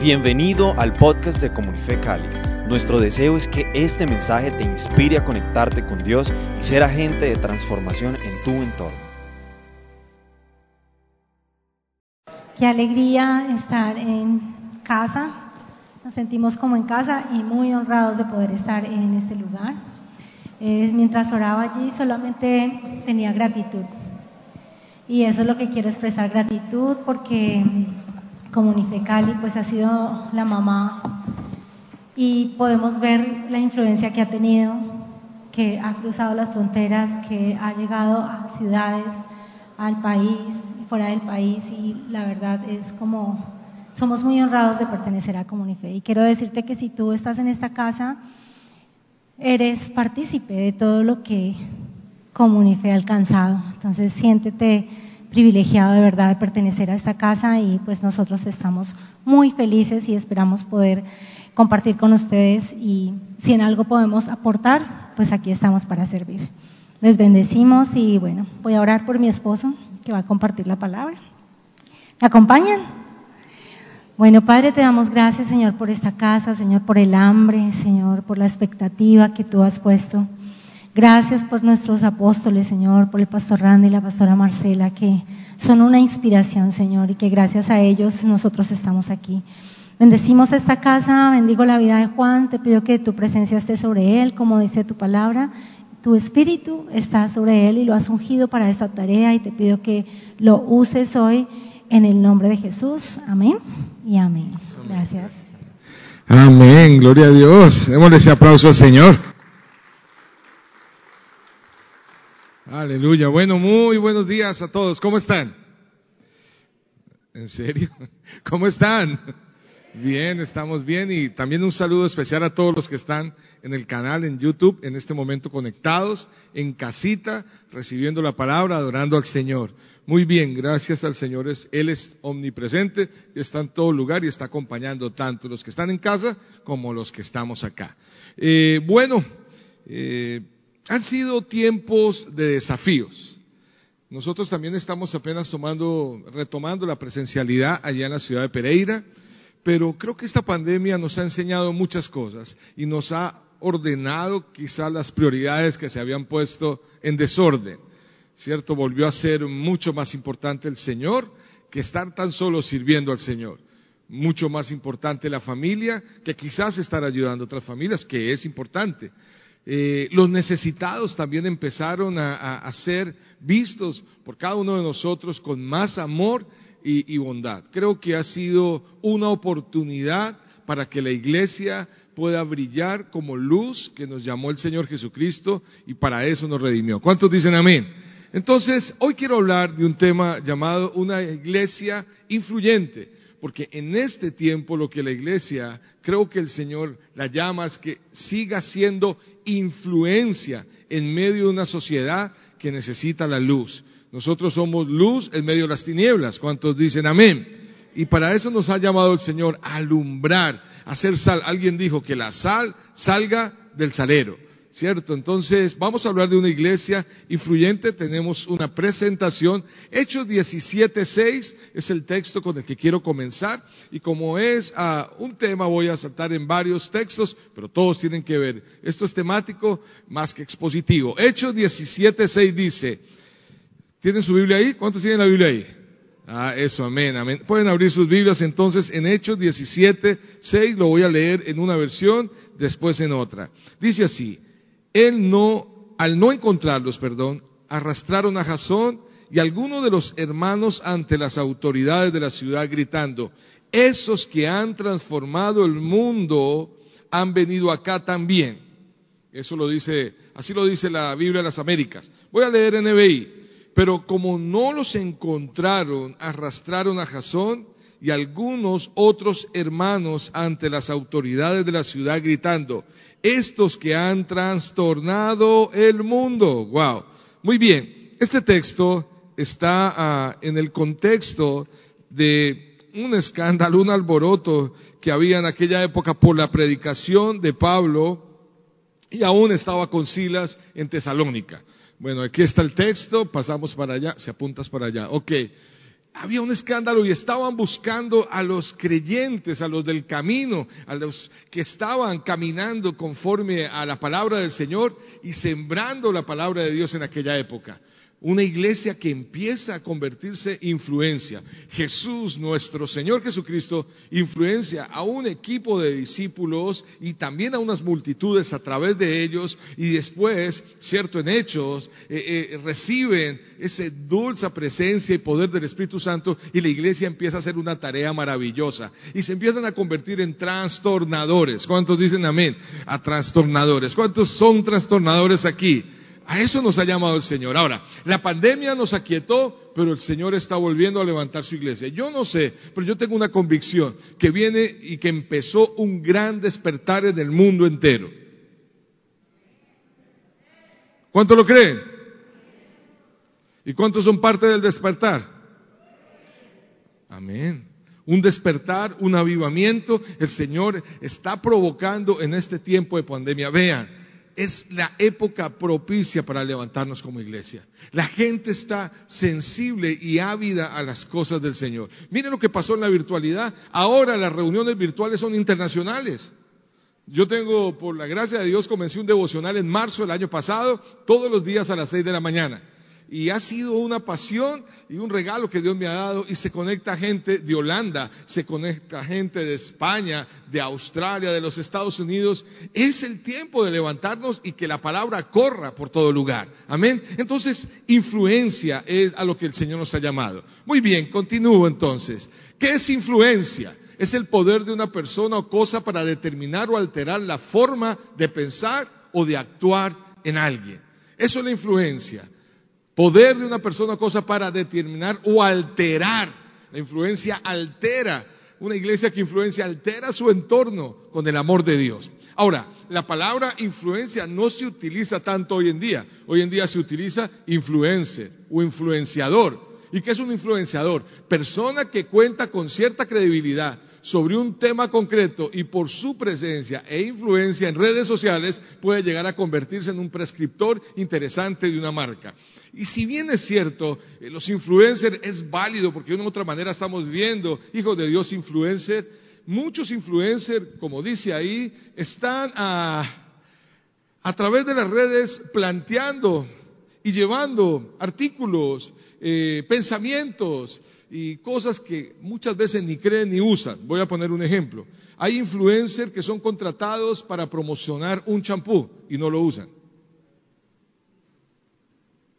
Bienvenido al podcast de Comunife Cali. Nuestro deseo es que este mensaje te inspire a conectarte con Dios y ser agente de transformación en tu entorno. Qué alegría estar en casa. Nos sentimos como en casa y muy honrados de poder estar en este lugar. Mientras oraba allí solamente tenía gratitud. Y eso es lo que quiero expresar, gratitud, porque Comunife Cali pues ha sido la mamá. Y podemos ver la influencia que ha tenido, que ha cruzado las fronteras, que ha llegado a ciudades, al país, fuera del país y la verdad es como somos muy honrados de pertenecer a Comunife. Y quiero decirte que si tú estás en esta casa eres partícipe de todo lo que Comunife ha alcanzado, entonces siéntete privilegiado de verdad de pertenecer a esta casa y pues nosotros estamos muy felices y esperamos poder compartir con ustedes y si en algo podemos aportar, pues aquí estamos para servir. Les bendecimos y bueno, voy a orar por mi esposo que va a compartir la palabra. ¿Me acompañan? Bueno, Padre, te damos gracias, Señor, por esta casa, Señor, por el hambre, Señor, por la expectativa que tú has puesto Gracias por nuestros apóstoles, Señor, por el pastor Randy y la pastora Marcela, que son una inspiración, Señor, y que gracias a ellos nosotros estamos aquí. Bendecimos esta casa, bendigo la vida de Juan, te pido que tu presencia esté sobre él, como dice tu palabra. Tu espíritu está sobre él y lo has ungido para esta tarea y te pido que lo uses hoy en el nombre de Jesús. Amén y amén. Gracias. Amén, gloria a Dios. Démosle ese aplauso al Señor. Aleluya. Bueno, muy buenos días a todos. ¿Cómo están? ¿En serio? ¿Cómo están? Bien, estamos bien y también un saludo especial a todos los que están en el canal en YouTube en este momento conectados, en casita, recibiendo la palabra, adorando al Señor. Muy bien, gracias al Señor, Él es omnipresente, está en todo lugar y está acompañando tanto los que están en casa como los que estamos acá. Eh, bueno, eh, han sido tiempos de desafíos. Nosotros también estamos apenas tomando, retomando la presencialidad allá en la ciudad de Pereira, pero creo que esta pandemia nos ha enseñado muchas cosas y nos ha ordenado quizás las prioridades que se habían puesto en desorden. ¿Cierto? Volvió a ser mucho más importante el Señor que estar tan solo sirviendo al Señor. Mucho más importante la familia que quizás estar ayudando a otras familias, que es importante. Eh, los necesitados también empezaron a, ser vistos por cada uno de nosotros con más amor y, y bondad. Creo que ha sido una oportunidad para que la iglesia pueda brillar como luz que nos llamó el Señor Jesucristo y para eso nos redimió. ¿Cuántos dicen amén? Entonces, hoy quiero hablar de un tema llamado una iglesia influyente porque en este tiempo lo que la iglesia, creo que el Señor la llama es que siga siendo influencia en medio de una sociedad que necesita la luz. Nosotros somos luz en medio de las tinieblas. ¿Cuántos dicen amén? Y para eso nos ha llamado el Señor alumbrar, hacer sal. Alguien dijo que la sal salga del salero. ¿Cierto? Entonces, vamos a hablar de una iglesia influyente, tenemos una presentación. Hechos 17.6 es el texto con el que quiero comenzar y como es uh, un tema voy a saltar en varios textos, pero todos tienen que ver. Esto es temático más que expositivo. Hechos 17.6 dice, ¿tienen su Biblia ahí? ¿Cuántos tienen la Biblia ahí? Ah, eso, amén, amén. Pueden abrir sus Biblias entonces en Hechos 17.6, lo voy a leer en una versión, después en otra. Dice así, él no, al no encontrarlos, perdón, arrastraron a Jasón y algunos de los hermanos ante las autoridades de la ciudad gritando, esos que han transformado el mundo han venido acá también. Eso lo dice, así lo dice la Biblia de las Américas. Voy a leer NBI. Pero como no los encontraron, arrastraron a Jasón y algunos otros hermanos ante las autoridades de la ciudad gritando, estos que han trastornado el mundo. Wow. Muy bien. Este texto está ah, en el contexto de un escándalo, un alboroto que había en aquella época por la predicación de Pablo y aún estaba con Silas en Tesalónica. Bueno, aquí está el texto, pasamos para allá, si apuntas para allá. Ok. Había un escándalo y estaban buscando a los creyentes, a los del camino, a los que estaban caminando conforme a la palabra del Señor y sembrando la palabra de Dios en aquella época. Una iglesia que empieza a convertirse influencia. Jesús, nuestro Señor Jesucristo, influencia a un equipo de discípulos y también a unas multitudes a través de ellos y después, cierto, en hechos, eh, eh, reciben esa dulce presencia y poder del Espíritu Santo y la iglesia empieza a hacer una tarea maravillosa y se empiezan a convertir en trastornadores. ¿Cuántos dicen amén? A trastornadores. ¿Cuántos son trastornadores aquí? A eso nos ha llamado el Señor. Ahora, la pandemia nos aquietó, pero el Señor está volviendo a levantar su iglesia. Yo no sé, pero yo tengo una convicción que viene y que empezó un gran despertar en el mundo entero. ¿Cuánto lo creen? ¿Y cuántos son parte del despertar? Amén. Un despertar, un avivamiento, el Señor está provocando en este tiempo de pandemia. Vean, es la época propicia para levantarnos como iglesia. La gente está sensible y ávida a las cosas del Señor. Miren lo que pasó en la virtualidad. Ahora las reuniones virtuales son internacionales. Yo tengo, por la gracia de Dios, comencé un devocional en marzo del año pasado, todos los días a las seis de la mañana y ha sido una pasión y un regalo que Dios me ha dado y se conecta gente de Holanda, se conecta gente de España, de Australia, de los Estados Unidos. Es el tiempo de levantarnos y que la palabra corra por todo lugar. Amén. Entonces, influencia es a lo que el Señor nos ha llamado. Muy bien, continúo entonces. ¿Qué es influencia? Es el poder de una persona o cosa para determinar o alterar la forma de pensar o de actuar en alguien. Eso es la influencia. Poder de una persona o cosa para determinar o alterar. La influencia altera. Una iglesia que influencia altera su entorno con el amor de Dios. Ahora, la palabra influencia no se utiliza tanto hoy en día. Hoy en día se utiliza influencer o influenciador. ¿Y qué es un influenciador? Persona que cuenta con cierta credibilidad sobre un tema concreto y por su presencia e influencia en redes sociales puede llegar a convertirse en un prescriptor interesante de una marca. Y si bien es cierto, eh, los influencers es válido porque de una u otra manera estamos viendo hijos de Dios influencer, muchos influencers, como dice ahí, están a, a través de las redes planteando y llevando artículos, eh, pensamientos y cosas que muchas veces ni creen ni usan. Voy a poner un ejemplo. Hay influencers que son contratados para promocionar un champú y no lo usan.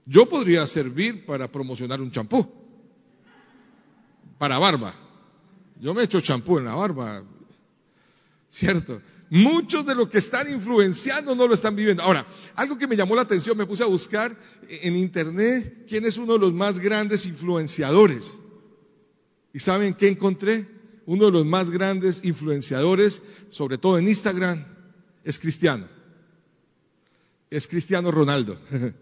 Yo podría servir para promocionar un champú. Para barba. Yo me echo champú en la barba. ¿Cierto? Muchos de los que están influenciando no lo están viviendo. Ahora, algo que me llamó la atención, me puse a buscar en internet quién es uno de los más grandes influenciadores. ¿Y saben qué encontré? Uno de los más grandes influenciadores, sobre todo en Instagram, es cristiano. Es Cristiano Ronaldo.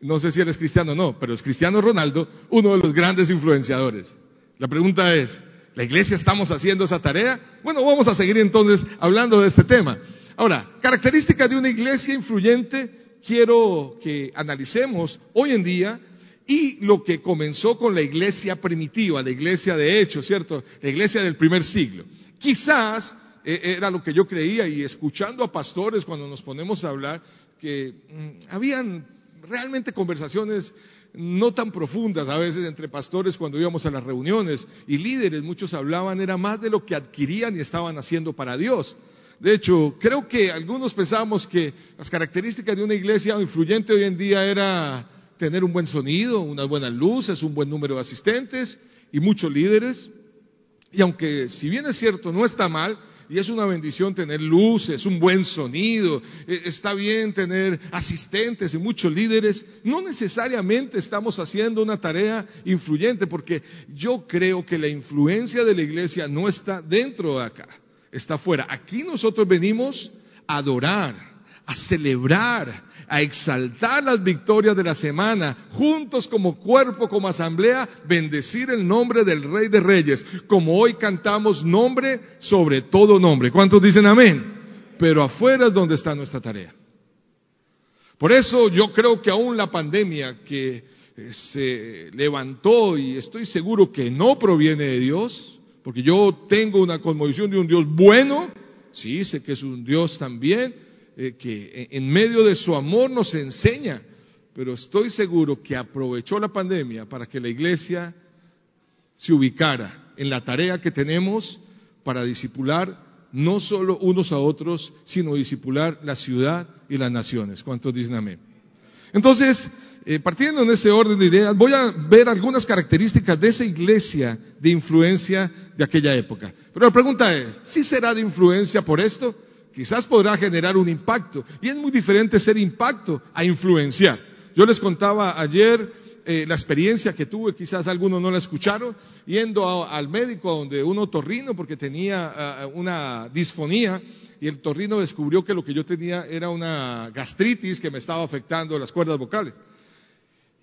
No sé si él es cristiano o no, pero es Cristiano Ronaldo, uno de los grandes influenciadores. La pregunta es, ¿la iglesia estamos haciendo esa tarea? Bueno, vamos a seguir entonces hablando de este tema. Ahora, características de una iglesia influyente, quiero que analicemos hoy en día y lo que comenzó con la iglesia primitiva, la iglesia de hecho, ¿cierto? La iglesia del primer siglo. Quizás eh, era lo que yo creía y escuchando a pastores cuando nos ponemos a hablar, que mm, habían realmente conversaciones no tan profundas a veces entre pastores cuando íbamos a las reuniones y líderes, muchos hablaban, era más de lo que adquirían y estaban haciendo para Dios. De hecho, creo que algunos pensábamos que las características de una iglesia influyente hoy en día era tener un buen sonido, unas buenas luces, un buen número de asistentes y muchos líderes. Y aunque si bien es cierto, no está mal, y es una bendición tener luces, un buen sonido, e, está bien tener asistentes y muchos líderes. No necesariamente estamos haciendo una tarea influyente porque yo creo que la influencia de la iglesia no está dentro de acá, está fuera. Aquí nosotros venimos a adorar, a celebrar, a exaltar las victorias de la semana, juntos como cuerpo, como asamblea, bendecir el nombre del Rey de Reyes, como hoy cantamos nombre sobre todo nombre. ¿Cuántos dicen amén? Pero afuera es donde está nuestra tarea. Por eso yo creo que aún la pandemia que eh, se levantó y estoy seguro que no proviene de Dios, porque yo tengo una conmovisión de un Dios bueno, sí, sé que es un Dios también, eh, que en medio de su amor nos enseña, pero estoy seguro que aprovechó la pandemia para que la iglesia se ubicara en la tarea que tenemos para disipular no solo unos a otros, sino disipular la ciudad y las naciones. ¿Cuántos dicen amén? Entonces, eh, partiendo en ese orden de ideas, voy a ver algunas características de esa iglesia de influencia de aquella época. Pero la pregunta es, ¿sí será de influencia por esto? Quizás podrá generar un impacto. Y es muy diferente ser impacto a influenciar. Yo les contaba ayer eh, la experiencia que tuve, quizás algunos no la escucharon, yendo al médico donde un otorrino porque tenía ah, una disfonía y el torrino descubrió que lo que yo tenía era una gastritis que me estaba afectando las cuerdas vocales.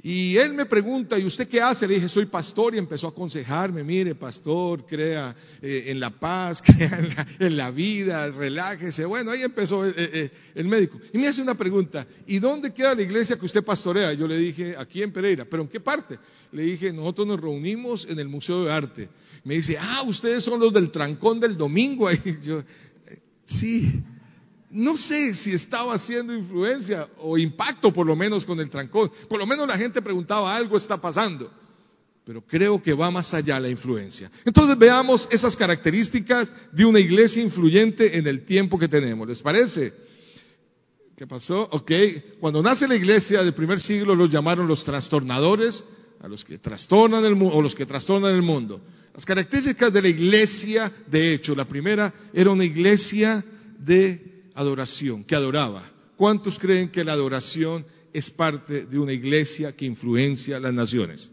Y él me pregunta, ¿y usted qué hace? Le dije, soy pastor y empezó a aconsejarme, mire, pastor, crea eh, en la paz, crea en la, vida, relájese. Bueno, ahí empezó eh, eh, el médico. Y me hace una pregunta, ¿y dónde queda la iglesia que usted pastorea? Yo le dije, aquí en Pereira, ¿pero en qué parte? Le dije, nosotros nos reunimos en el Museo de Arte. Me dice, ah, ustedes son los del trancón del domingo. Ahí yo, sí, no sé si estaba haciendo influencia o impacto por lo menos con el trancón. Por lo menos la gente preguntaba, algo está pasando. Pero creo que va más allá la influencia. Entonces veamos esas características de una iglesia influyente en el tiempo que tenemos. ¿Les parece? ¿Qué pasó? Ok. Cuando nace la iglesia del primer siglo los llamaron los trastornadores, a los que trastornan el mundo, o los que trastornan el mundo. Las características de la iglesia, de hecho, la primera era una iglesia de adoración, que adoraba. ¿Cuántos creen que la adoración es parte de una iglesia que influencia las naciones?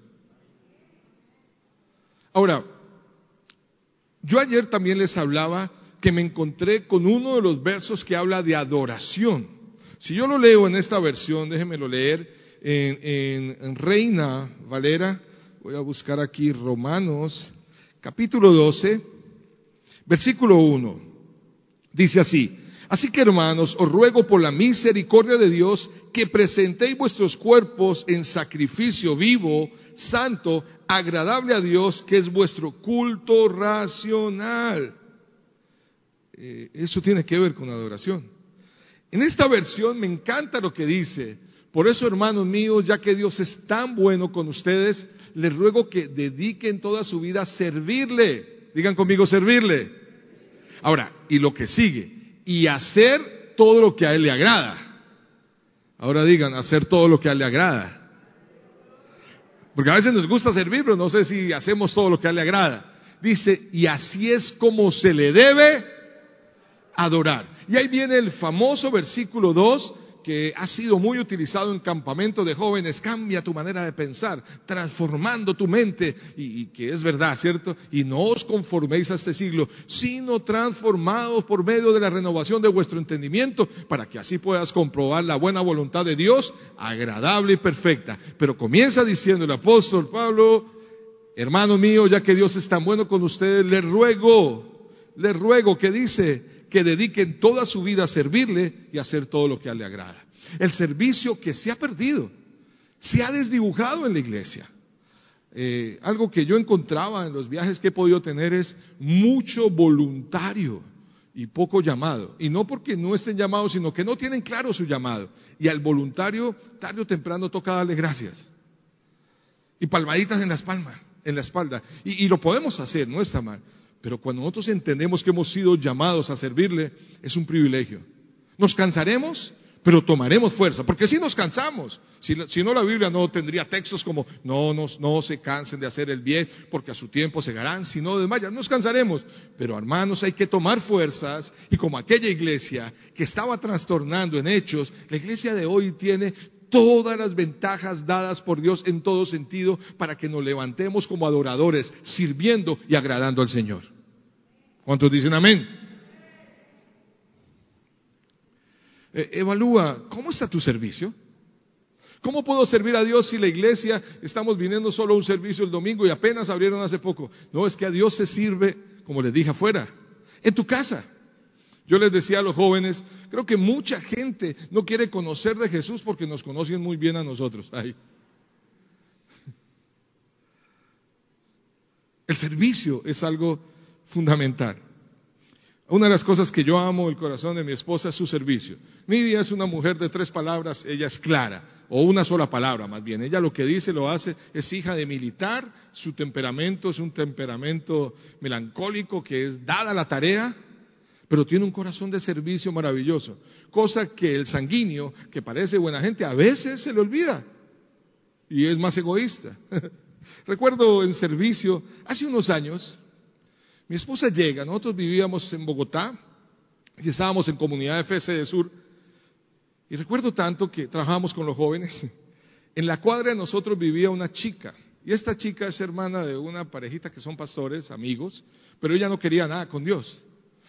Ahora, yo ayer también les hablaba que me encontré con uno de los versos que habla de adoración. Si yo lo leo en esta versión, déjenmelo leer en, en Reina Valera, voy a buscar aquí Romanos, capítulo 12, versículo 1. Dice así, Así que hermanos, os ruego por la misericordia de Dios que presentéis vuestros cuerpos en sacrificio vivo, santo, agradable a Dios, que es vuestro culto racional. Eh, eso tiene que ver con adoración. En esta versión me encanta lo que dice. Por eso, hermanos míos, ya que Dios es tan bueno con ustedes, les ruego que dediquen toda su vida a servirle. Digan conmigo, servirle. Ahora, y lo que sigue, y hacer todo lo que a Él le agrada. Ahora digan, hacer todo lo que a Él le agrada. Porque a veces nos gusta servir, pero no sé si hacemos todo lo que a Él le agrada. Dice, y así es como se le debe adorar. Y ahí viene el famoso versículo 2 que ha sido muy utilizado en campamentos de jóvenes, cambia tu manera de pensar, transformando tu mente, y, que es verdad, ¿cierto? Y no os conforméis a este siglo, sino transformados por medio de la renovación de vuestro entendimiento, para que así puedas comprobar la buena voluntad de Dios, agradable y perfecta. Pero comienza diciendo el apóstol Pablo, hermano mío, ya que Dios es tan bueno con ustedes, les ruego, les ruego que dice, que dediquen toda su vida a servirle y a hacer todo lo que a le agrada. El servicio que se ha perdido, se ha desdibujado en la iglesia. Eh, algo que yo encontraba en los viajes que he podido tener es mucho voluntario y poco llamado. Y no porque no estén llamados, sino que no tienen claro su llamado. Y al voluntario, tarde o temprano, toca darle gracias. Y palmaditas en la espalda, en la espalda. y lo podemos hacer, no está mal. Pero cuando nosotros entendemos que hemos sido llamados a servirle, es un privilegio. Nos cansaremos, pero tomaremos fuerza, porque si nos cansamos, si, no la Biblia no tendría textos como no, no se cansen de hacer el bien, porque a su tiempo se harán, si no desmayan, nos cansaremos. Pero hermanos, hay que tomar fuerzas, y como aquella iglesia que estaba trastornando en hechos, la iglesia de hoy tiene todas las ventajas dadas por Dios en todo sentido para que nos levantemos como adoradores, sirviendo y agradando al Señor. ¿Cuántos dicen amén? Eh, evalúa, ¿cómo está tu servicio? ¿Cómo puedo servir a Dios si la iglesia estamos viniendo solo a un servicio el domingo y apenas abrieron hace poco? No, es que a Dios se sirve, como les dije afuera, en tu casa. Yo les decía a los jóvenes, creo que mucha gente no quiere conocer de Jesús porque nos conocen muy bien a nosotros. Ay. El servicio es algo fundamental. Una de las cosas que yo amo el corazón de mi esposa es su servicio. Nidia es una mujer de tres palabras, ella es clara, o una sola palabra más bien. Ella lo que dice, lo hace, es hija de militar, su temperamento es un temperamento melancólico que es dada la tarea, pero tiene un corazón de servicio maravilloso, cosa que el sanguíneo, que parece buena gente, a veces se le olvida y es más egoísta. Recuerdo en servicio, hace unos años, mi esposa llega, nosotros vivíamos en Bogotá y estábamos en comunidad FC de Sur. Y recuerdo tanto que trabajábamos con los jóvenes. En la cuadra de nosotros vivía una chica. Y esta chica es hermana de una parejita que son pastores, amigos, pero ella no quería nada con Dios.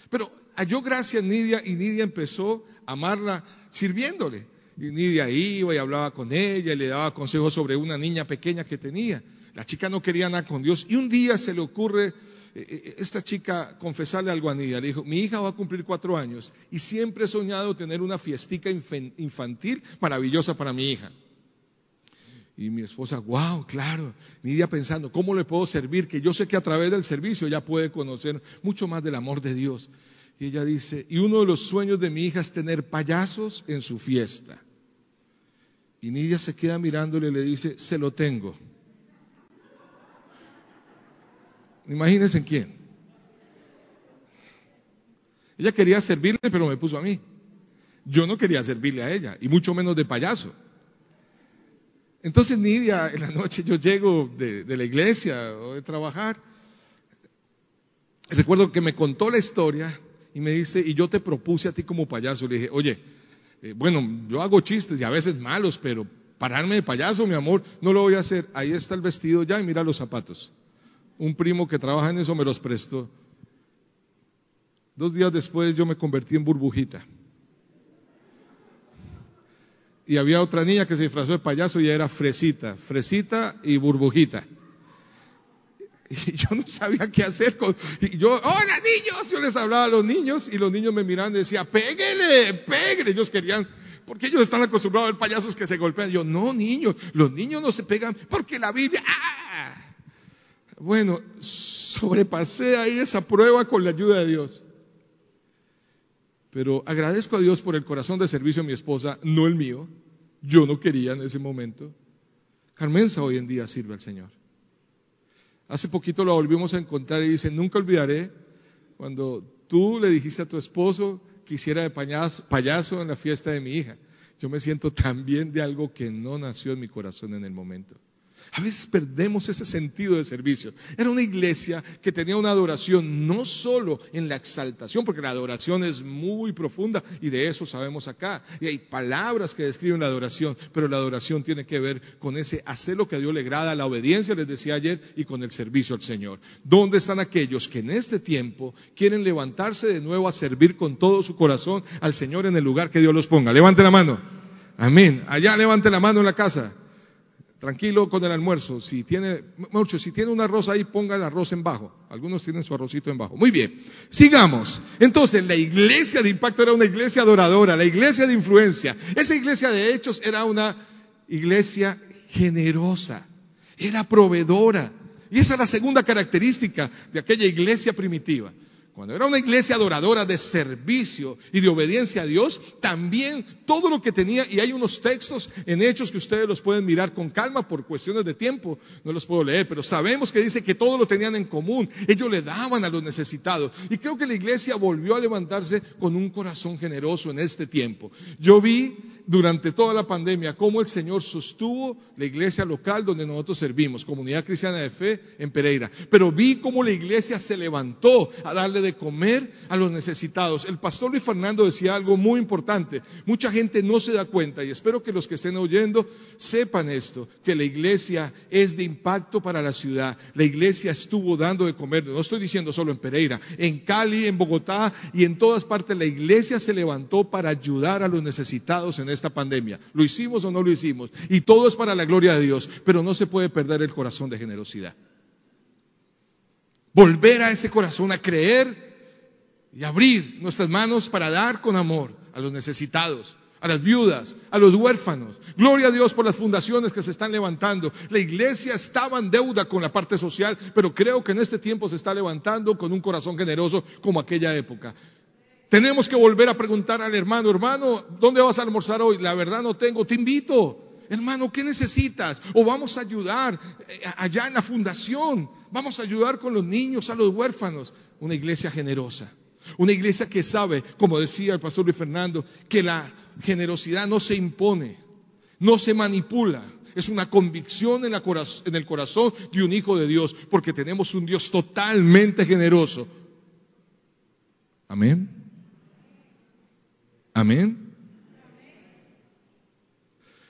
Pero halló gracia en Nidia y Nidia empezó a amarla sirviéndole. Y Nidia iba y hablaba con ella y le daba consejos sobre una niña pequeña que tenía. La chica no quería nada con Dios y un día se le ocurre eh, eh, esta chica confesarle algo a Nidia, le dijo, mi hija va a cumplir cuatro años y siempre he soñado tener una fiestica infantil maravillosa para mi hija. Y mi esposa, wow, claro, Nidia pensando, ¿cómo le puedo servir? Que yo sé que a través del servicio ella puede conocer mucho más del amor de Dios. Y ella dice, y uno de los sueños de mi hija es tener payasos en su fiesta. Y Nidia se queda mirándole y le dice, se lo tengo. Imagínense en quién. Ella quería servirle, pero me puso a mí. Yo no quería servirle a ella, y mucho menos de payaso. Entonces, Nidia, en la noche yo llego de, la iglesia o de trabajar. Recuerdo que me contó la historia y me dice, y yo te propuse a ti como payaso. Le dije, oye, eh, bueno, yo hago chistes y a veces malos, pero pararme de payaso, mi amor, no lo voy a hacer. Ahí está el vestido ya y mira los zapatos un primo que trabaja en eso me los prestó. Dos días después yo me convertí en burbujita. Y había otra niña que se disfrazó de payaso y era fresita, fresita y burbujita. Y yo no sabía qué hacer con... Y yo, hola niños, yo les hablaba a los niños y los niños me miraban y decían, péguele, péguele. Ellos querían, porque ellos están acostumbrados a ver payasos que se golpean. yo, no niños, los niños no se pegan porque la Biblia... ¡ah! Bueno, sobrepasé ahí esa prueba con la ayuda de Dios. Pero agradezco a Dios por el corazón de servicio de mi esposa, no el mío. Yo no quería en ese momento. Carmenza hoy en día sirve al Señor. Hace poquito la volvimos a encontrar y dice, nunca olvidaré cuando tú le dijiste a tu esposo que hiciera de payaso en la fiesta de mi hija. Yo me siento también de algo que no nació en mi corazón en el momento. A veces perdemos ese sentido de servicio. Era una iglesia que tenía una adoración no solo en la exaltación, porque la adoración es muy profunda y de eso sabemos acá. Y hay palabras que describen la adoración, pero la adoración tiene que ver con ese hacer lo que a Dios le agrada, la obediencia, les decía ayer, y con el servicio al Señor. ¿Dónde están aquellos que en este tiempo quieren levantarse de nuevo a servir con todo su corazón al Señor en el lugar que Dios los ponga? Levante la mano. Amén. Allá levante la mano en la casa. Tranquilo con el almuerzo. Si tiene, mucho, si tiene un arroz ahí, ponga el arroz en bajo. Algunos tienen su arrocito en bajo. Muy bien. Sigamos. Entonces, la iglesia de impacto era una iglesia adoradora, la iglesia de influencia. Esa iglesia de hechos era una iglesia generosa. Era proveedora. Y esa es la segunda característica de aquella iglesia primitiva. Cuando era una iglesia adoradora de servicio y de obediencia a Dios, también todo lo que tenía, y hay unos textos en hechos que ustedes los pueden mirar con calma por cuestiones de tiempo, no los puedo leer, pero sabemos que dice que todo lo tenían en común, ellos le daban a los necesitados. Y creo que la iglesia volvió a levantarse con un corazón generoso en este tiempo. Yo vi durante toda la pandemia cómo el Señor sostuvo la iglesia local donde nosotros servimos, Comunidad Cristiana de Fe en Pereira. Pero vi cómo la iglesia se levantó a darle de comer a los necesitados. El pastor Luis Fernando decía algo muy importante. Mucha gente no se da cuenta y espero que los que estén oyendo sepan esto, que la iglesia es de impacto para la ciudad. La iglesia estuvo dando de comer, no estoy diciendo solo en Pereira, en Cali, en Bogotá y en todas partes la iglesia se levantó para ayudar a los necesitados en esta pandemia. ¿Lo hicimos o no lo hicimos? Y todo es para la gloria de Dios, pero no se puede perder el corazón de generosidad. Volver a ese corazón, a creer y abrir nuestras manos para dar con amor a los necesitados, a las viudas, a los huérfanos. Gloria a Dios por las fundaciones que se están levantando. La iglesia estaba en deuda con la parte social, pero creo que en este tiempo se está levantando con un corazón generoso como aquella época. Tenemos que volver a preguntar al hermano, hermano, ¿dónde vas a almorzar hoy? La verdad no tengo, te invito. Hermano, ¿qué necesitas? O vamos a ayudar eh, allá en la fundación. Vamos a ayudar con los niños, a los huérfanos. Una iglesia generosa. Una iglesia que sabe, como decía el pastor Luis Fernando, que la generosidad no se impone, no se manipula. Es una convicción en, en el corazón de un hijo de Dios, porque tenemos un Dios totalmente generoso. Amén. Amén.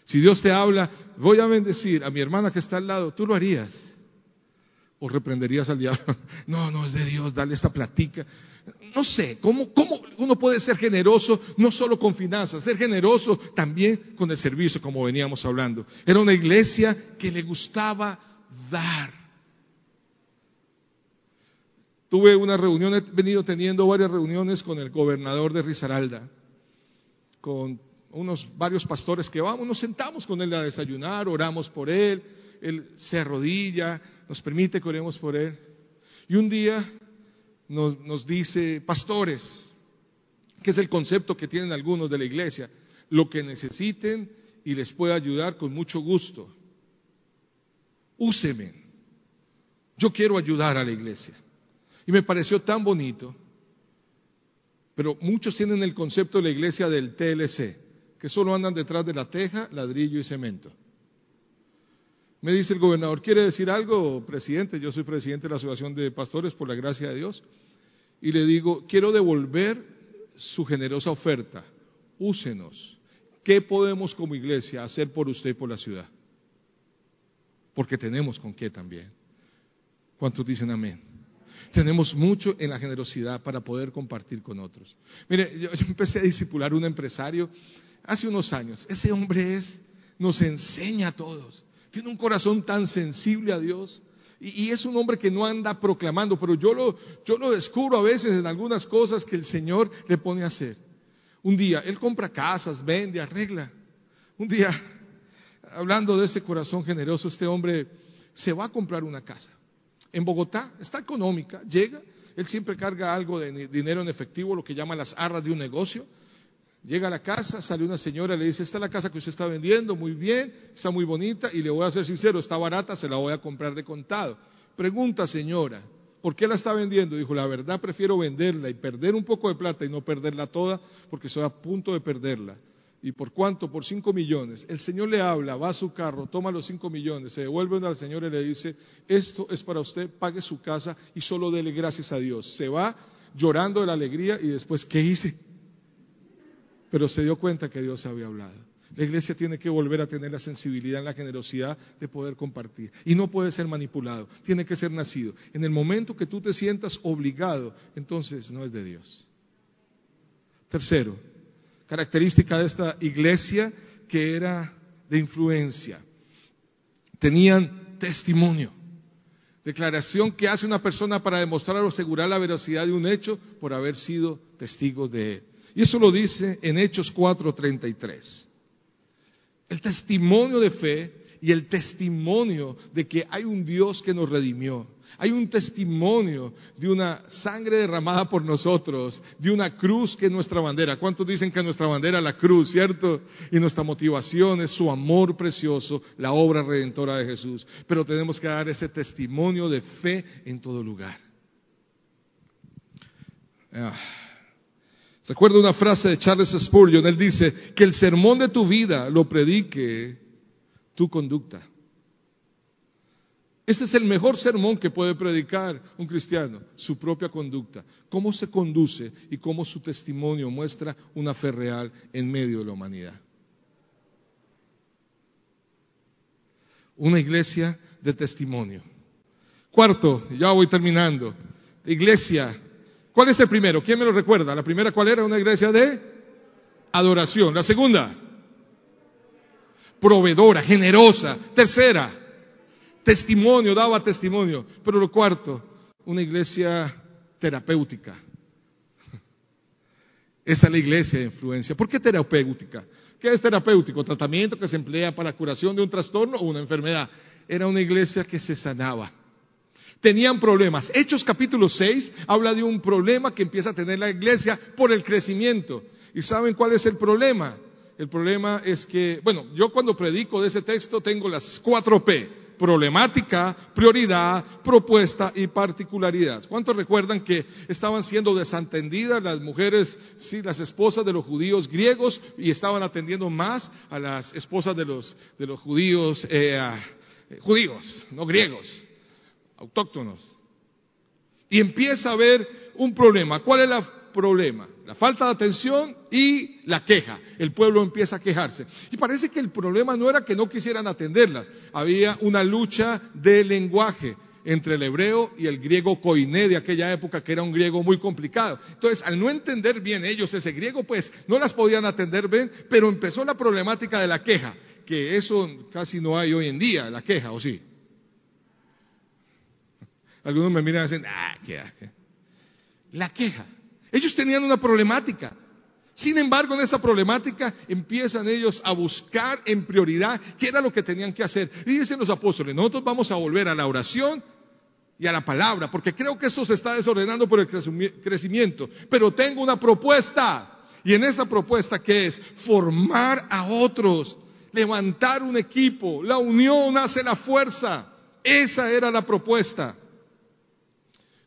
Si Dios te habla, voy a bendecir a mi hermana que está al lado, tú lo harías. O reprenderías al diablo. No, no es de Dios, dale esta platica no sé, ¿cómo, ¿cómo, uno puede ser generoso no solo con finanzas, ser generoso también con el servicio, como veníamos hablando? Era una iglesia que le gustaba dar. Tuve una reunión, he venido teniendo varias reuniones con el gobernador de Risaralda, con unos varios pastores que vamos, nos sentamos con él a desayunar, oramos por él, él se arrodilla, nos permite que oremos por él. Y un día nos, dice, pastores, que es el concepto que tienen algunos de la iglesia, lo que necesiten y les pueda ayudar con mucho gusto. Úseme. Yo quiero ayudar a la iglesia. Y me pareció tan bonito. Pero muchos tienen el concepto de la iglesia del TLC, que solo andan detrás de la teja, ladrillo y cemento. Me dice el gobernador, ¿quiere decir algo, presidente? Yo soy presidente de la Asociación de Pastores por la gracia de Dios. Y le digo, quiero devolver su generosa oferta. Úsenos. ¿Qué podemos como iglesia hacer por usted y por la ciudad? Porque tenemos con qué también. ¿Cuántos dicen amén? Tenemos mucho en la generosidad para poder compartir con otros. Mire, yo, empecé a discipular un empresario hace unos años. Ese hombre es, nos enseña a todos tiene un corazón tan sensible a Dios. Y, es un hombre que no anda proclamando, pero yo lo, yo lo descubro a veces en algunas cosas que el Señor le pone a hacer. Un día, él compra casas, vende, arregla. Un día, hablando de ese corazón generoso, este hombre se va a comprar una casa. En Bogotá, está económica, llega, él siempre carga algo de dinero en efectivo, lo que llama las arras de un negocio, Llega a la casa, sale una señora, le dice, esta es la casa que usted está vendiendo, muy bien, está muy bonita y le voy a ser sincero, está barata, se la voy a comprar de contado. Pregunta, señora, ¿por qué la está vendiendo? Dijo, la verdad prefiero venderla y perder un poco de plata y no perderla toda porque estoy a punto de perderla. ¿Y por cuánto? Por cinco millones. El Señor le habla, va a su carro, toma los cinco millones, se devuelve al Señor y le dice, esto es para usted, pague su casa y solo dele gracias a Dios. Se va llorando de la alegría y después, ¿qué hice? pero se dio cuenta que Dios había hablado. La iglesia tiene que volver a tener la sensibilidad, la generosidad de poder compartir. Y no puede ser manipulado, tiene que ser nacido. En el momento que tú te sientas obligado, entonces no es de Dios. Tercero, característica de esta iglesia que era de influencia. Tenían testimonio. Declaración que hace una persona para demostrar o asegurar la veracidad de un hecho por haber sido testigos de él. Y eso lo dice en Hechos 4:33. El testimonio de fe y el testimonio de que hay un Dios que nos redimió. Hay un testimonio de una sangre derramada por nosotros, de una cruz que es nuestra bandera. ¿Cuántos dicen que nuestra bandera es la cruz, cierto? Y nuestra motivación es su amor precioso, la obra redentora de Jesús. Pero tenemos que dar ese testimonio de fe en todo lugar. Ah. Recuerdo una frase de Charles Spurgeon? Él dice, que el sermón de tu vida lo predique tu conducta. Ese es el mejor sermón que puede predicar un cristiano, su propia conducta, cómo se conduce y cómo su testimonio muestra una fe real en medio de la humanidad. Una iglesia de testimonio. Cuarto, ya voy terminando, iglesia ¿Cuál es el primero? ¿Quién me lo recuerda? La primera, ¿cuál era? Una iglesia de adoración. La segunda, proveedora, generosa. Tercera, testimonio, daba testimonio. Pero lo cuarto, una iglesia terapéutica. Esa es la iglesia de influencia. ¿Por qué terapéutica? ¿Qué es terapéutico? Tratamiento que se emplea para curación de un trastorno o una enfermedad. Era una iglesia que se sanaba. Tenían problemas. Hechos capítulo 6 habla de un problema que empieza a tener la iglesia por el crecimiento. ¿Y saben cuál es el problema? El problema es que, bueno, yo cuando predico de ese texto tengo las cuatro P problemática, prioridad, propuesta y particularidad. ¿Cuántos recuerdan que estaban siendo desatendidas las mujeres, sí, las esposas de los judíos griegos y estaban atendiendo más a las esposas de los, de los judíos, eh, judíos, no griegos, autóctonos? Y empieza a haber un problema. ¿Cuál es la problema, la falta de atención y la queja. El pueblo empieza a quejarse. Y parece que el problema no era que no quisieran atenderlas, había una lucha de lenguaje entre el hebreo y el griego koiné de aquella época, que era un griego muy complicado. Entonces, al no entender bien ellos ese griego, pues no las podían atender bien, pero empezó la problemática de la queja, que eso casi no hay hoy en día, la queja, ¿o sí? Algunos me miran y dicen, ah, qué. La queja. Ellos tenían una problemática. Sin embargo, en esa problemática empiezan ellos a buscar en prioridad qué era lo que tenían que hacer. Y dicen los apóstoles, nosotros vamos a volver a la oración y a la palabra, porque creo que esto se está desordenando por el crecimiento. Pero tengo una propuesta. Y en esa propuesta que es formar a otros, levantar un equipo, la unión hace la fuerza. Esa era la propuesta.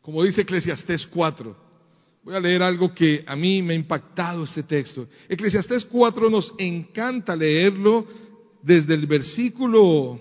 Como dice Eclesiastés 4, Voy a leer algo que a mí me ha impactado este texto. Eclesiastés 4 nos encanta leerlo desde el versículo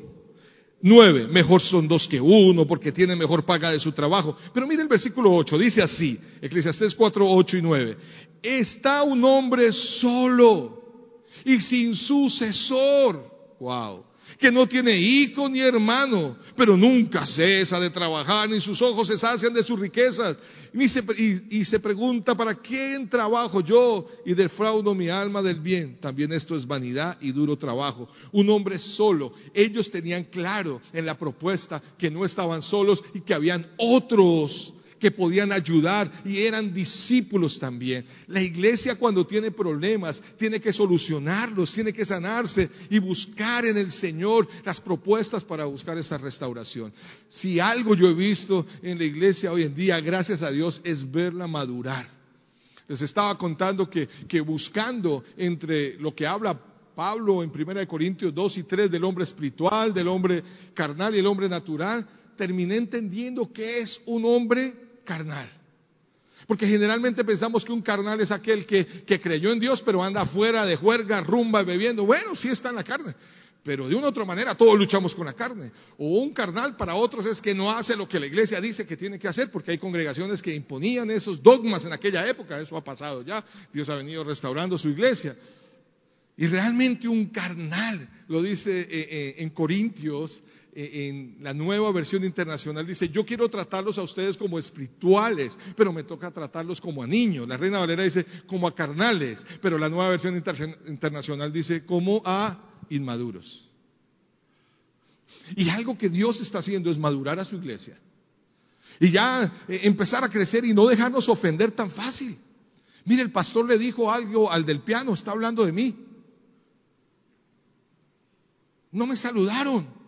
9. Mejor son dos que uno porque tienen mejor paga de su trabajo. Pero mire el versículo 8, dice así, Eclesiastés 4, 8 y 9. Está un hombre solo y sin sucesor. Wow que no tiene hijo ni hermano, pero nunca cesa de trabajar, ni sus ojos se sacian de sus riquezas, y se, y se pregunta, ¿para quién trabajo yo y defraudo mi alma del bien? También esto es vanidad y duro trabajo. Un hombre solo, ellos tenían claro en la propuesta que no estaban solos y que habían otros que podían ayudar y eran discípulos también. La iglesia cuando tiene problemas tiene que solucionarlos, tiene que sanarse y buscar en el Señor las propuestas para buscar esa restauración. Si algo yo he visto en la iglesia hoy en día, gracias a Dios, es verla madurar. Les estaba contando que, que buscando entre lo que habla Pablo en 1 Corintios 2 y 3 del hombre espiritual, del hombre carnal y el hombre natural, terminé entendiendo que es un hombre carnal. Porque generalmente pensamos que un carnal es aquel que, creyó en Dios, pero anda afuera de juerga, rumba, bebiendo. Bueno, sí está en la carne. Pero de una u otra manera todos luchamos con la carne. O un carnal para otros es que no hace lo que la iglesia dice que tiene que hacer, porque hay congregaciones que imponían esos dogmas en aquella época. Eso ha pasado ya. Dios ha venido restaurando su iglesia. Y realmente un carnal, lo dice eh, eh, en Corintios, en la nueva versión internacional dice, yo quiero tratarlos a ustedes como espirituales, pero me toca tratarlos como a niños. La Reina Valera dice como a carnales, pero la nueva versión internacional dice como a inmaduros. Y algo que Dios está haciendo es madurar a su iglesia. Y ya eh, empezar a crecer y no dejarnos ofender tan fácil. Mire, el pastor le dijo algo al del piano, está hablando de mí. No me saludaron.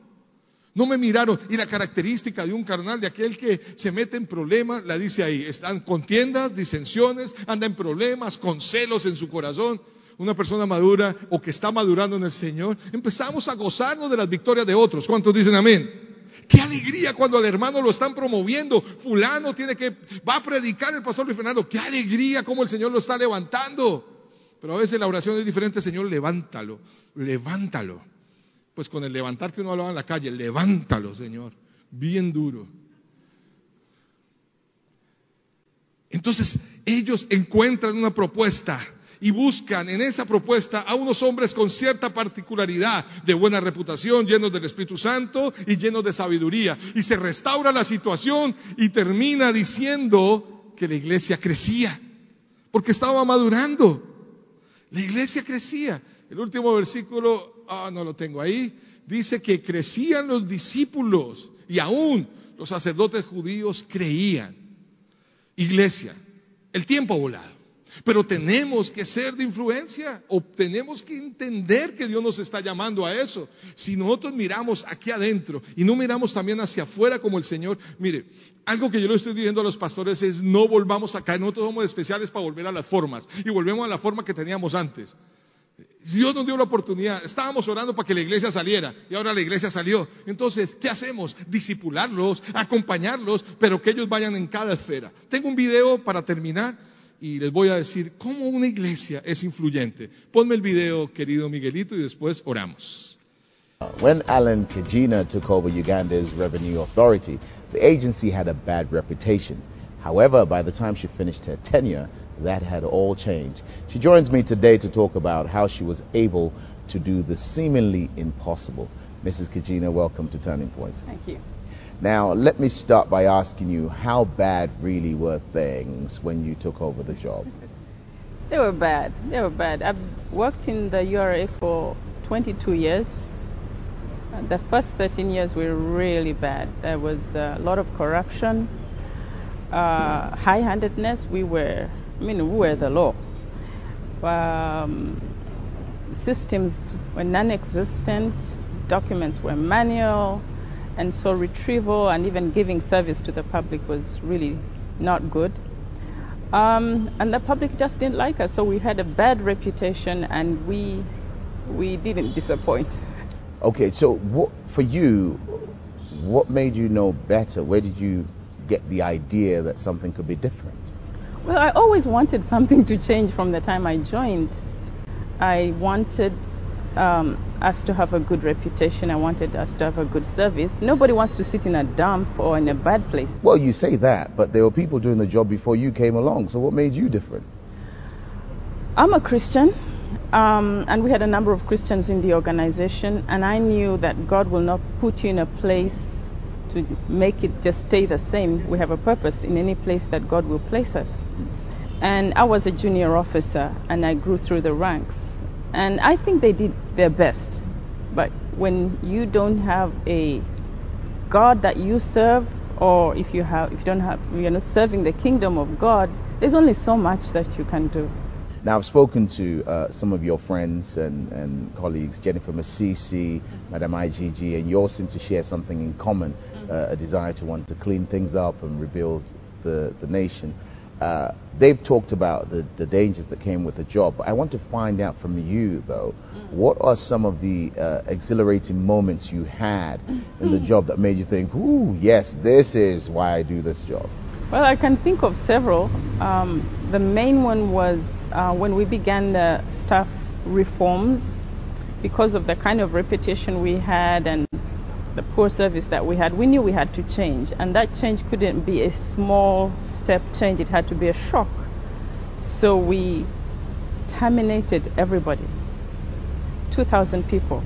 No me miraron. Y la característica de un carnal, de aquel que se mete en problemas, la dice ahí. Están contiendas, disensiones, anda en problemas, con celos en su corazón. Una persona madura o que está madurando en el Señor, empezamos a gozarnos de las victorias de otros. ¿Cuántos dicen amén? Qué alegría cuando al hermano lo están promoviendo. Fulano tiene que, va a predicar el pastor Luis Fernando. Qué alegría como el Señor lo está levantando. Pero a veces la oración es diferente. Señor, levántalo, levántalo. Pues con el levantar que uno hablaba en la calle, levántalo, Señor, bien duro. Entonces ellos encuentran una propuesta y buscan en esa propuesta a unos hombres con cierta particularidad, de buena reputación, llenos del Espíritu Santo y llenos de sabiduría. Y se restaura la situación y termina diciendo que la iglesia crecía, porque estaba madurando. La iglesia crecía. El último versículo ah, no lo tengo ahí, dice que crecían los discípulos y aún los sacerdotes judíos creían. Iglesia, el tiempo ha volado. Pero tenemos que ser de influencia o tenemos que entender que Dios nos está llamando a eso. Si nosotros miramos aquí adentro y no miramos también hacia afuera como el Señor, mire, algo que yo le estoy diciendo a los pastores es no volvamos a caer, nosotros somos especiales para volver a las formas y volvemos a la forma que teníamos antes. Dios nos dio la oportunidad. Estábamos orando para que la iglesia saliera y ahora la iglesia salió. Entonces, ¿qué hacemos? Disipularlos, acompañarlos, pero que ellos vayan en cada esfera. Tengo un video para terminar y les voy a decir cómo una iglesia es influyente. Ponme el video, querido Miguelito, y después oramos. When Alan Kajina took over Uganda's Revenue Authority, the agency had a bad reputation. However, by the time she finished her tenure, that had all changed. She joins me today to talk about how she was able to do the seemingly impossible. Mrs. Kajina, welcome to Turning Point. Thank you. Now, let me start by asking you how bad really were things when you took over the job? They were bad. They were bad. I've worked in the URA for 22 years. The first 13 years were really bad. There was a lot of corruption, uh, high handedness. We were I mean, we were the law. Um, systems were non existent, documents were manual, and so retrieval and even giving service to the public was really not good. Um, and the public just didn't like us, so we had a bad reputation and we, we didn't disappoint. Okay, so what, for you, what made you know better? Where did you get the idea that something could be different? Well, I always wanted something to change from the time I joined. I wanted um, us to have a good reputation. I wanted us to have a good service. Nobody wants to sit in a dump or in a bad place. Well, you say that, but there were people doing the job before you came along. So what made you different? I'm a Christian, um, and we had a number of Christians in the organization, and I knew that God will not put you in a place to make it just stay the same. We have a purpose in any place that God will place us. And I was a junior officer and I grew through the ranks. And I think they did their best. But when you don't have a God that you serve, or if you have, if you don't have, you're not serving the kingdom of God, there's only so much that you can do. Now, I've spoken to uh, some of your friends and, and colleagues, Jennifer Masisi, Madam IGG, and you all seem to share something in common uh, a desire to want to clean things up and rebuild the, the nation. Uh, they've talked about the, the dangers that came with the job. I want to find out from you, though, what are some of the uh, exhilarating moments you had in the job that made you think, ooh, yes, this is why I do this job? Well, I can think of several. Um, the main one was uh, when we began the staff reforms because of the kind of reputation we had and the poor service that we had, we knew we had to change. And that change couldn't be a small step change, it had to be a shock. So we terminated everybody, 2,000 people,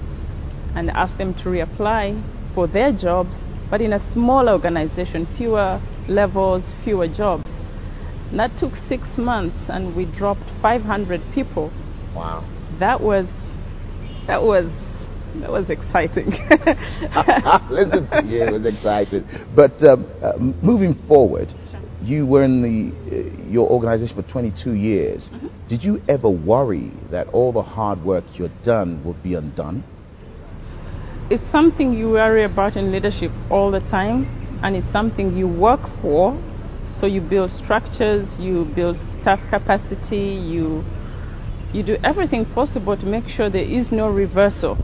and asked them to reapply for their jobs, but in a small organization, fewer levels, fewer jobs. And that took six months, and we dropped 500 people. Wow. That was, that was that was exciting. Listen to you, it was exciting. But um, uh, moving forward, you were in the uh, your organization for 22 years. Mm-hmm. Did you ever worry that all the hard work you'd done would be undone? It's something you worry about in leadership all the time, and it's something you work for. So you build structures, you build staff capacity, you you do everything possible to make sure there is no reversal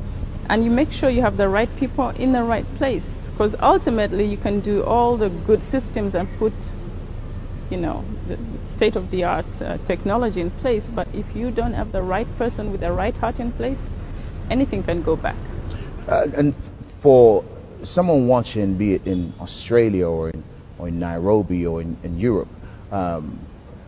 and you make sure you have the right people in the right place because ultimately you can do all the good systems and put you know the state of the art uh, technology in place. But if you don't have the right person with the right heart in place anything can go back. Uh, and for someone watching be it in australia or in, or in nairobi or in, in europe um,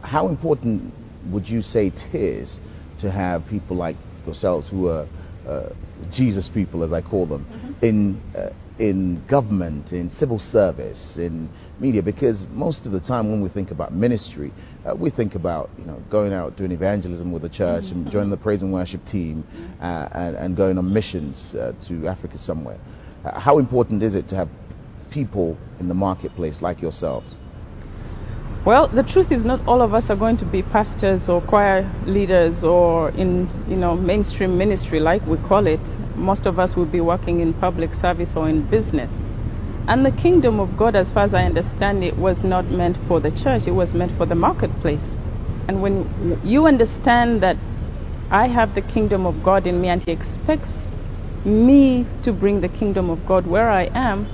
how important would you say it is to have people like yourselves who are uh, Jesus people, as I call them, mm-hmm. in uh, in government, in civil service, in media, because most of the time when we think about ministry, uh, we think about you know going out doing evangelism with the church mm-hmm. and joining the praise and worship team uh, and, and, going on missions uh, to Africa somewhere. Uh, how important is it to have people in the marketplace like yourselves? Well, the truth is not all of us are going to be pastors or choir leaders or in, you know, mainstream ministry like we call it. Most of us will be working in public service or in business. And the kingdom of God, as far as I understand it, was not meant for the church, it was meant for the marketplace. And when you understand that I have the kingdom of God in me and He expects me to bring the kingdom of God where I am,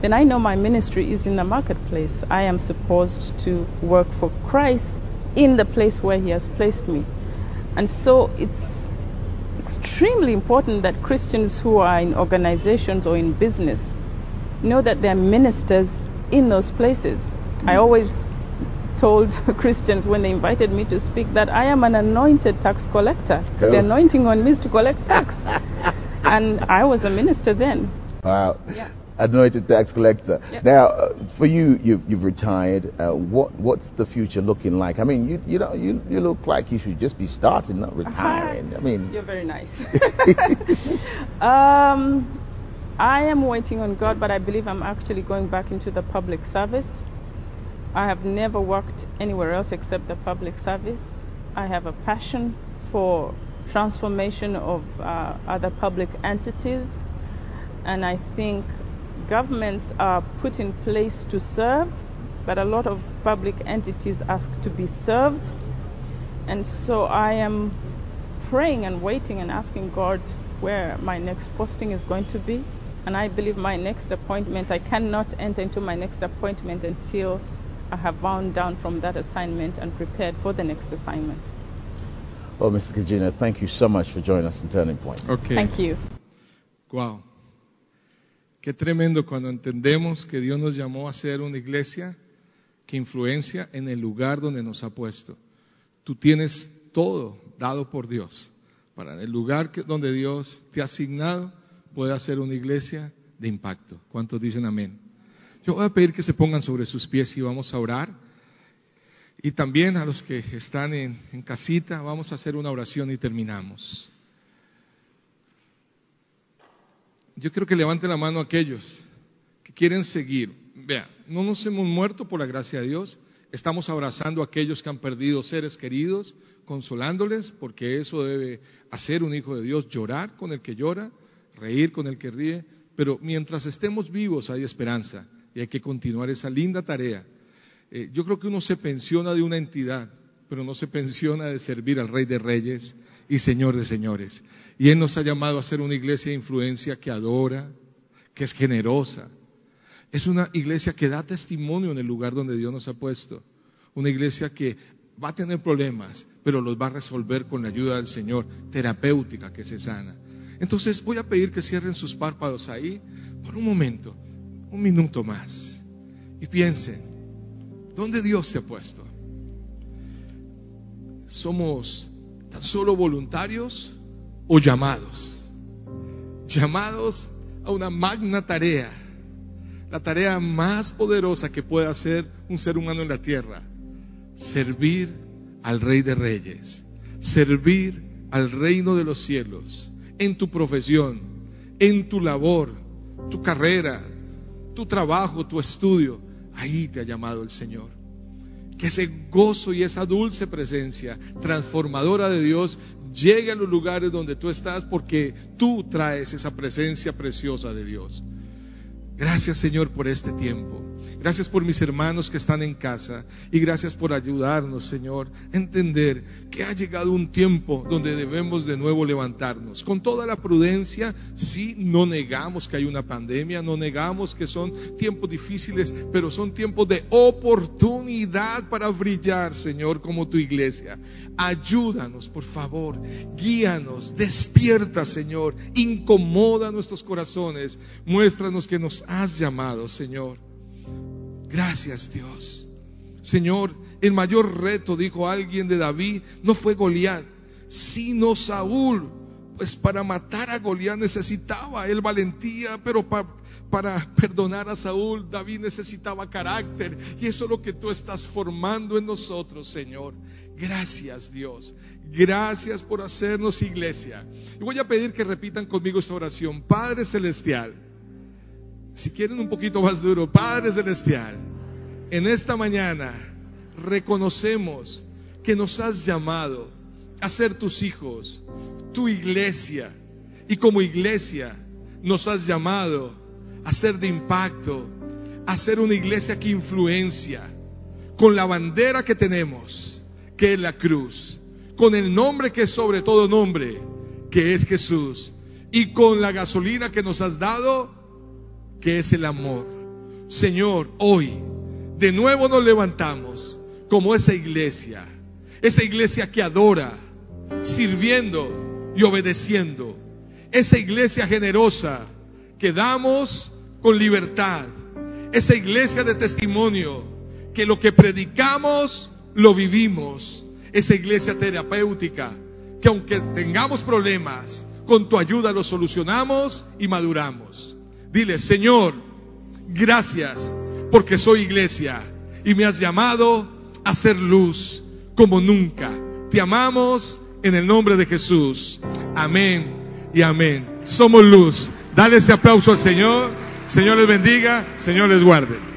then I know my ministry is in the marketplace. I am supposed to work for Christ in the place where He has placed me. And so it's extremely important that Christians who are in organizations or in business know that they're ministers in those places. I mm. always told Christians when they invited me to speak that I am an anointed tax collector. Oh. The anointing on me is to collect tax. and I was a minister then. Wow. Yeah. Anointed tax collector. Yeah. Now, uh, for you, you've, you've retired. Uh, what What's the future looking like? I mean, you you know, you, you look like you should just be starting, not retiring. I mean, You're very nice. um, I am waiting on God, but I believe I'm actually going back into the public service. I have never worked anywhere else except the public service. I have a passion for transformation of uh, other public entities, and I think governments are put in place to serve, but a lot of public entities ask to be served. And so I am praying and waiting and asking God where my next posting is going to be. And I believe my next appointment, I cannot enter into my next appointment until I have wound down from that assignment and prepared for the next assignment. well, Mrs. Kajina, thank you so much for joining us in Turning Point. Ok. Thank you. Wow. Qué tremendo cuando entendemos que Dios nos llamó a ser una iglesia que influencia en el lugar donde nos ha puesto. Tú tienes todo dado por Dios para el lugar que, donde Dios te ha asignado pueda ser una iglesia de impacto. ¿Cuántos dicen amén? Yo voy a pedir que se pongan sobre sus pies y vamos a orar. Y también a los que están en casita, vamos a hacer una oración y terminamos. Yo quiero que levanten la mano aquellos que quieren seguir. Vea, no nos hemos muerto por la gracia de Dios. Estamos abrazando a aquellos que han perdido seres queridos, consolándoles, porque eso debe hacer un hijo de Dios, llorar con el que llora, reír con el que ríe. Pero mientras estemos vivos hay esperanza y hay que continuar esa linda tarea. Eh, yo creo que uno se pensiona de una entidad, pero no se pensiona de servir al Rey de Reyes y Señor de Señores. Y Él nos ha llamado a ser una iglesia de influencia que adora, que es generosa. Es una iglesia que da testimonio en el lugar donde Dios nos ha puesto. Una iglesia que va a tener problemas, pero los va a resolver con la ayuda del Señor, terapéutica que se sana. Entonces voy a pedir que cierren sus párpados ahí por un momento, un minuto más, y piensen, ¿dónde Dios te ha puesto? ¿Somos tan solo voluntarios o llamados? Llamados a una magna tarea, la tarea más poderosa que puede hacer un ser humano en la tierra, servir al Rey de Reyes, servir al reino de los cielos, en tu profesión, en tu labor, tu carrera, tu trabajo, tu estudio, ahí te ha llamado el Señor. Que ese gozo y esa dulce presencia transformadora de Dios llegue a los lugares donde tú estás porque tú traes esa presencia preciosa de Dios. Gracias Señor por este tiempo. Gracias por mis hermanos que están en casa y gracias por ayudarnos, Señor, a entender que ha llegado un tiempo donde debemos de nuevo levantarnos. Con toda la prudencia, sí, no negamos que hay una pandemia, no negamos que son tiempos difíciles, pero son tiempos de oportunidad para brillar, Señor, como tu iglesia. Ayúdanos, por favor, guíanos, despierta, Señor, incomoda nuestros corazones, muéstranos que nos has llamado, Señor. Gracias Dios. Señor, el mayor reto, dijo alguien de David, no fue Goliat, sino Saúl. Pues para matar a Goliat necesitaba él valentía, pero pa- para perdonar a Saúl, David necesitaba carácter. Y eso es lo que tú estás formando en nosotros, Señor. Gracias Dios. Gracias por hacernos iglesia. Y voy a pedir que repitan conmigo esta oración. Padre Celestial. Si quieren un poquito más duro, Padre Celestial, en esta mañana reconocemos que nos has llamado a ser tus hijos, tu iglesia. Y como iglesia nos has llamado a ser de impacto, a ser una iglesia que influencia, con la bandera que tenemos, que es la cruz, con el nombre que es sobre todo nombre, que es Jesús, y con la gasolina que nos has dado, que es el amor. Señor, hoy de nuevo nos levantamos como esa iglesia, esa iglesia que adora, sirviendo y obedeciendo, esa iglesia generosa que damos con libertad, esa iglesia de testimonio que lo que predicamos lo vivimos, esa iglesia terapéutica que aunque tengamos problemas, con tu ayuda los solucionamos y maduramos. Dile, Señor, gracias porque soy iglesia y me has llamado a ser luz como nunca. Te amamos en el nombre de Jesús. Amén y amén. Somos luz. Dale ese aplauso al Señor. Señor les bendiga. Señor les guarde.